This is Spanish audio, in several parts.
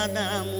দাদামু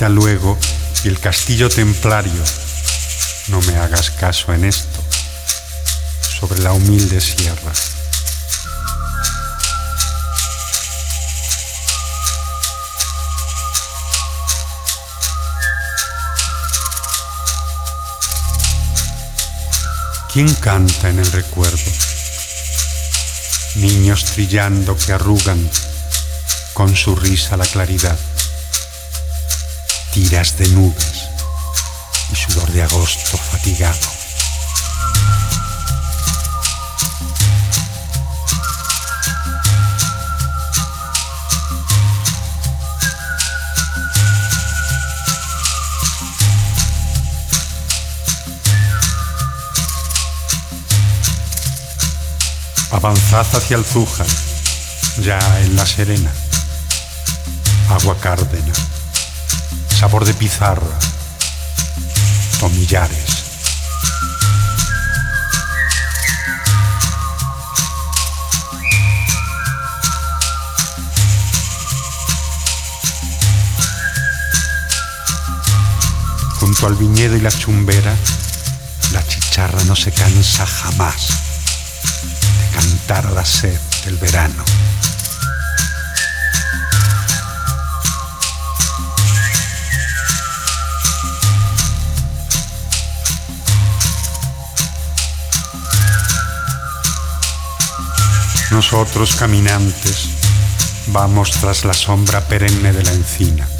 La ermita luego el castillo templario, no me hagas caso en esto, sobre la humilde sierra. ¿Quién canta en el recuerdo? niños trillando que arrugan con su risa la claridad, tiras de nubes y sudor de agosto fatigado. Avanzad hacia el Zújar, ya en la Serena. Agua cárdena, sabor de pizarra, tomillares. Junto al viñedo y la chumbera, la chicharra no se cansa jamás cantar a la sed del verano. Nosotros caminantes vamos tras la sombra perenne de la encina.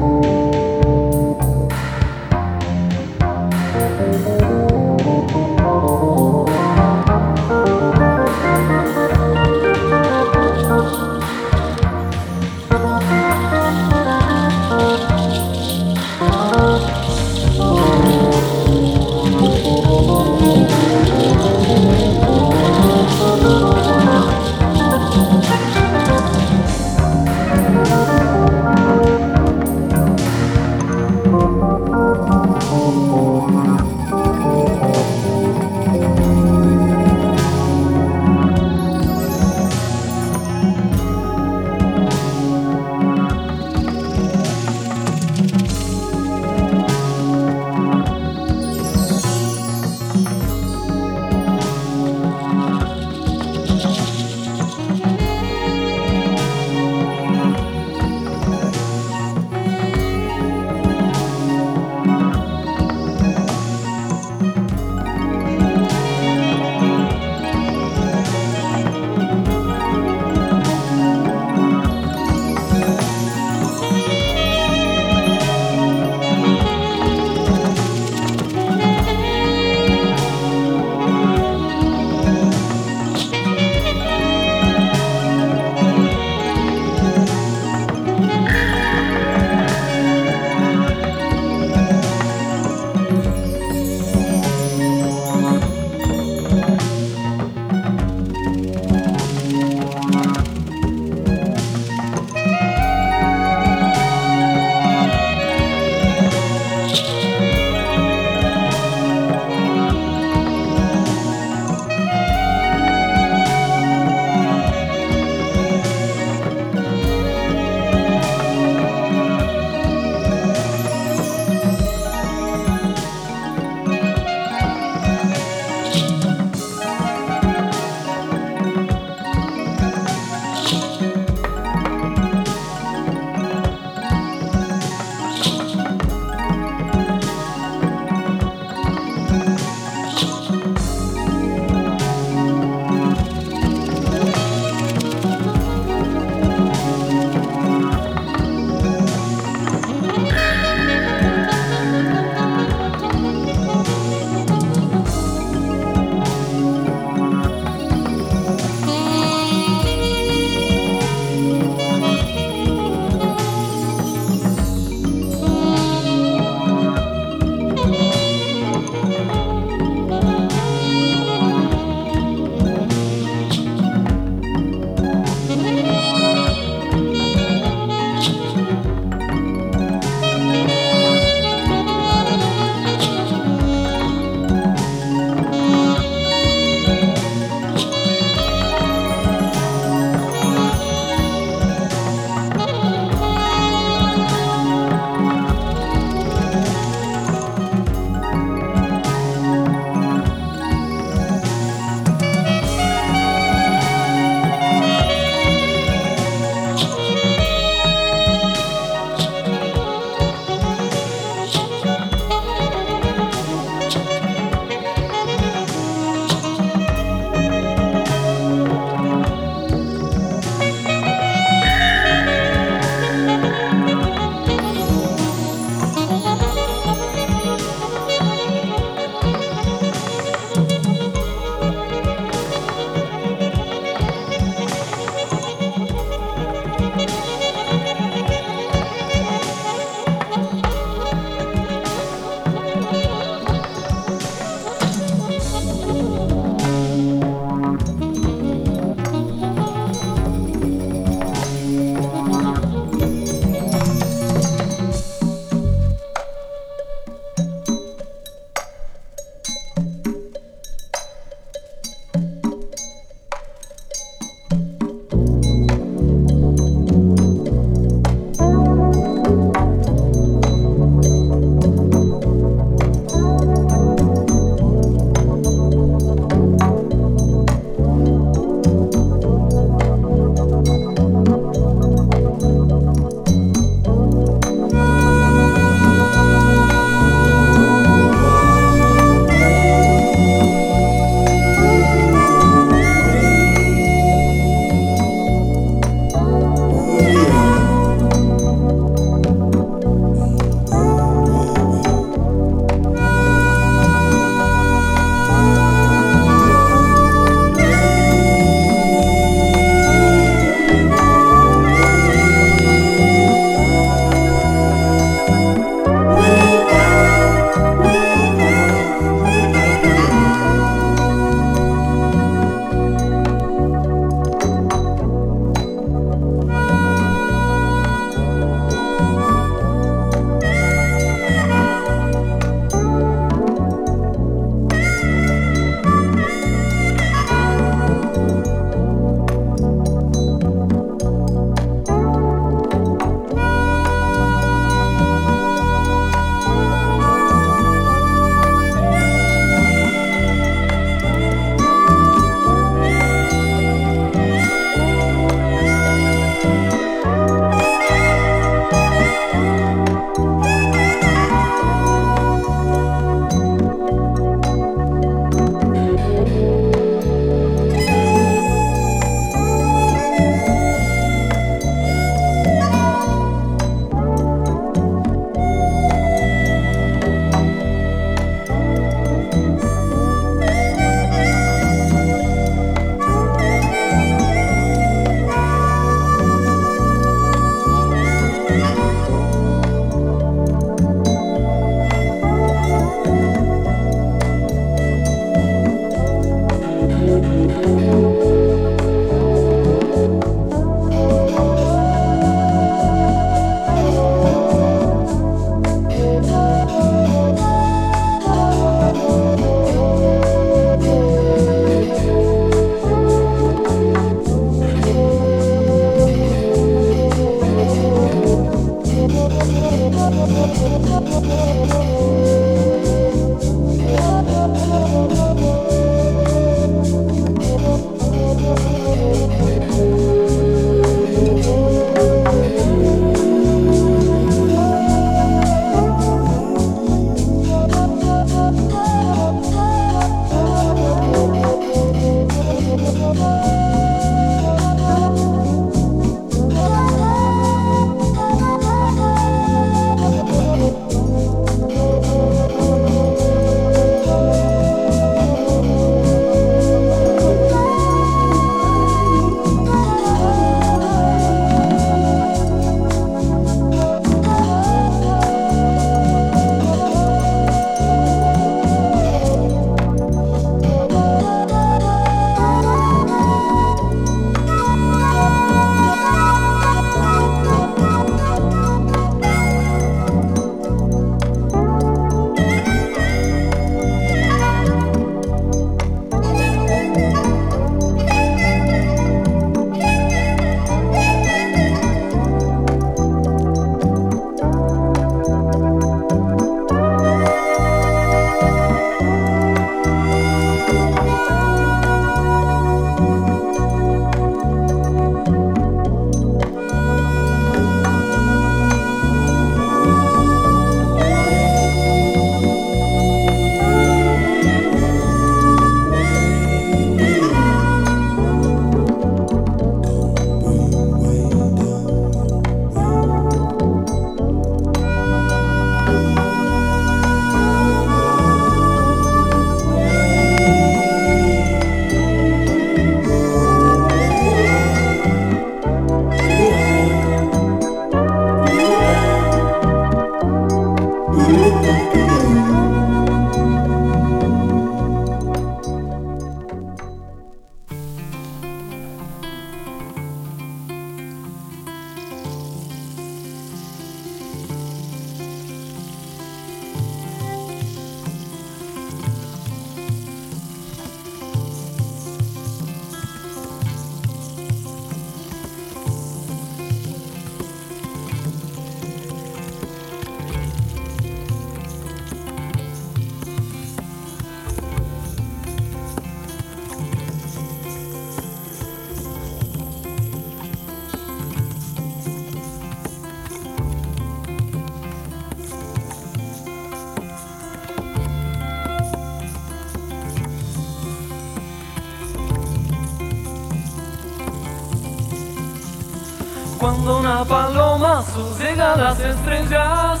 Cuando una paloma llega a las estrellas,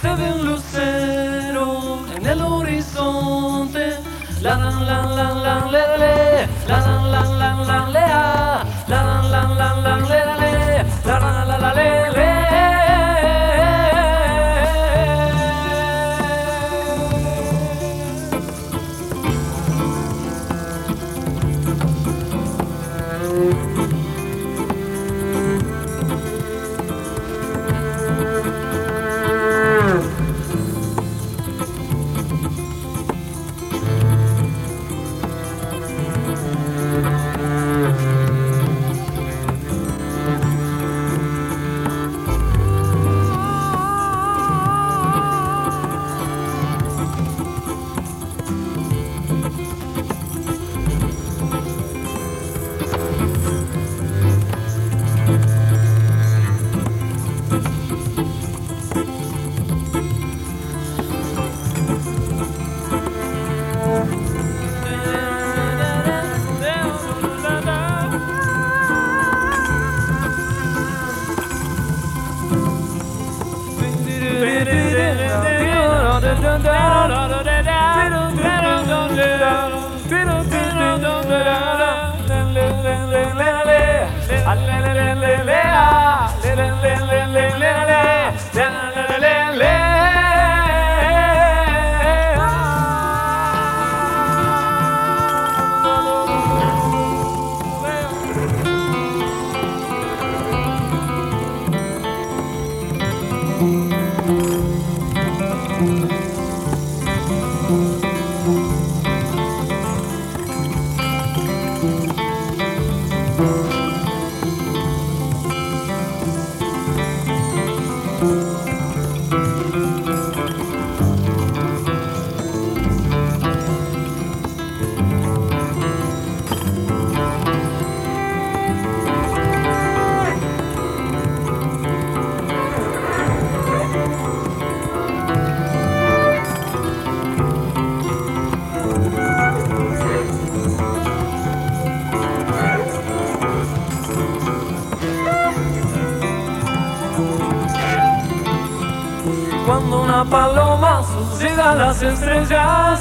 se ve un lucero en el horizonte. La la la la la le le, la la la la la le la la la la la le, la la la la le le. under. Grâce estrelas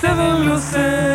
se veem o.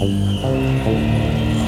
Oh, oh, oh.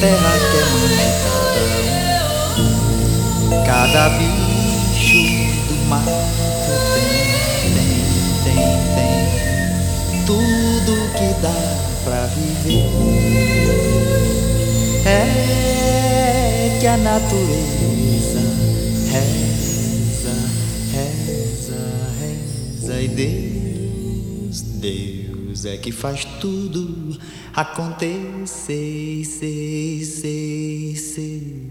terra que é mãe cada cada bicho do mato tem, tem, tem, tem tudo que dá pra viver. É que a natureza reza, reza, reza e Deus, Deus é que faz tudo acontecer, ser, ser, ser.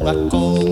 学校。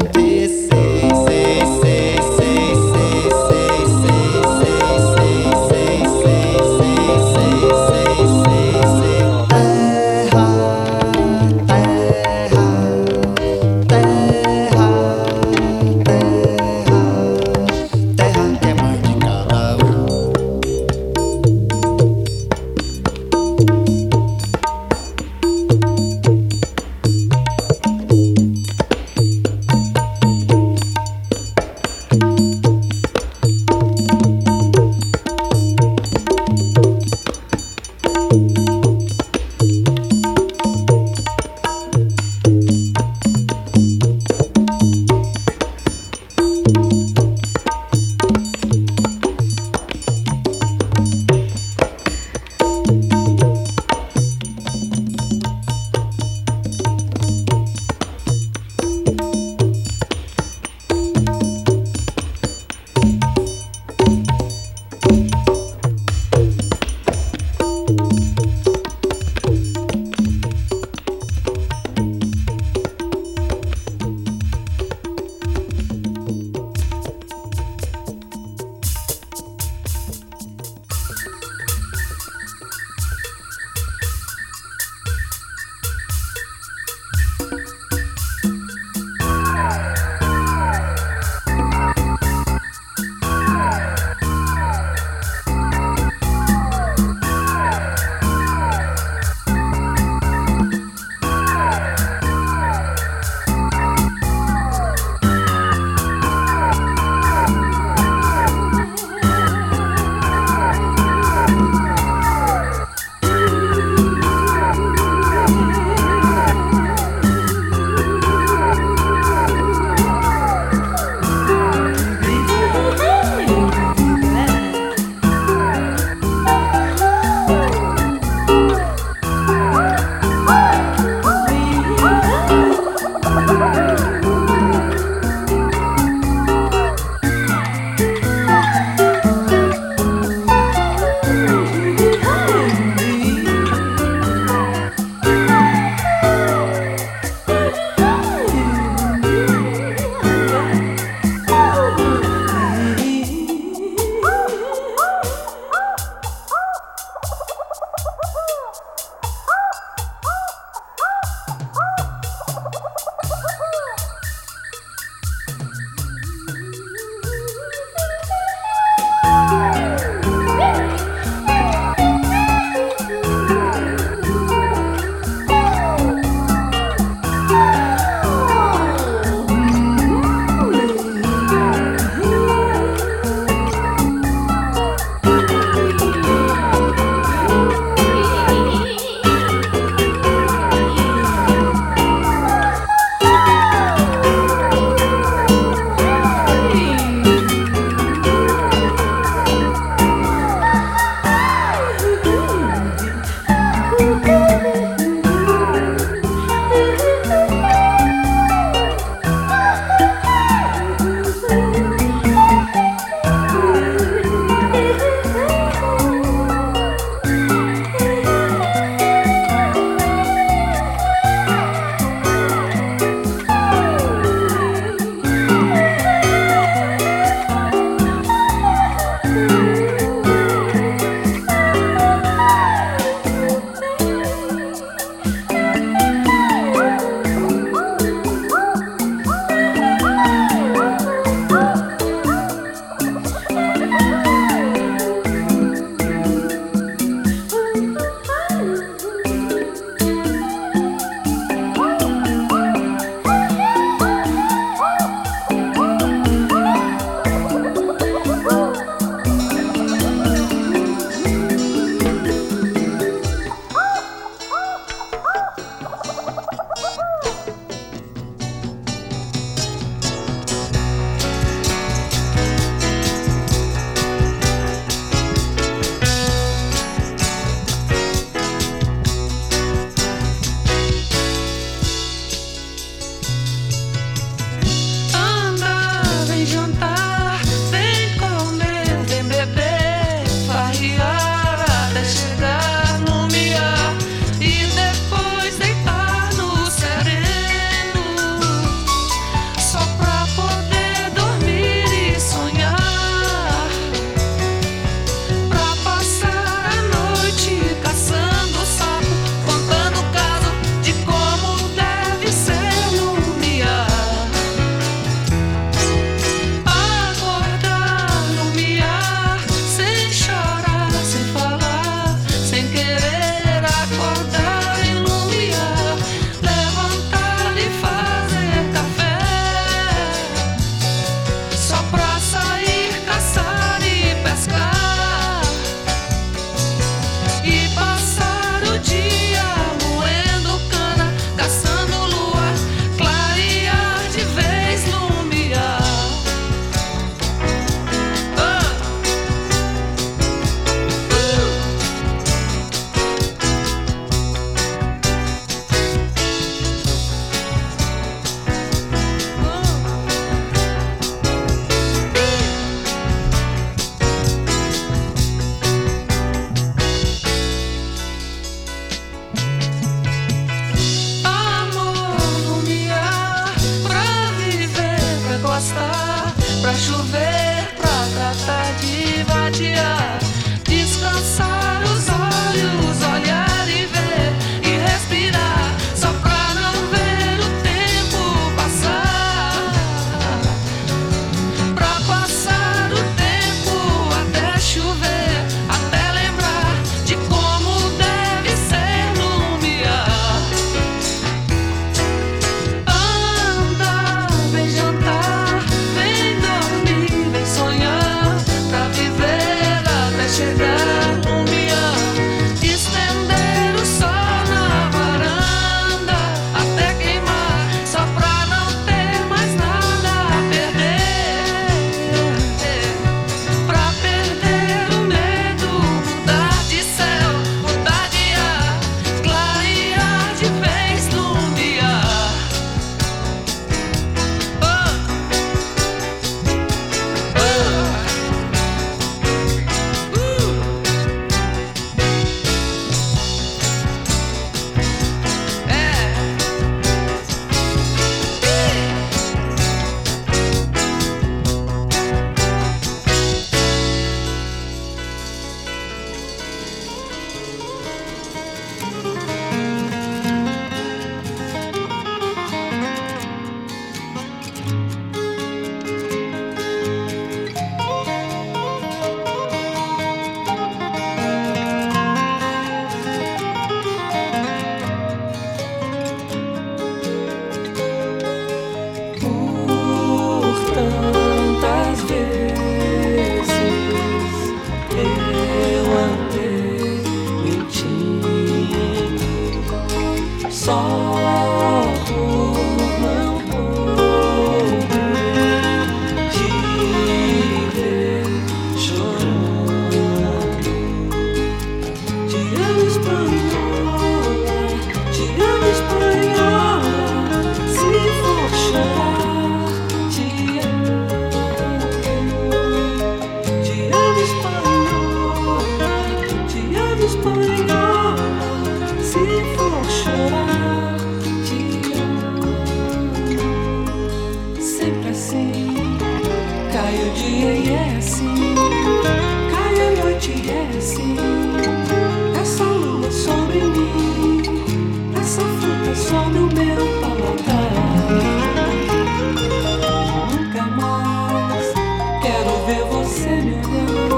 better than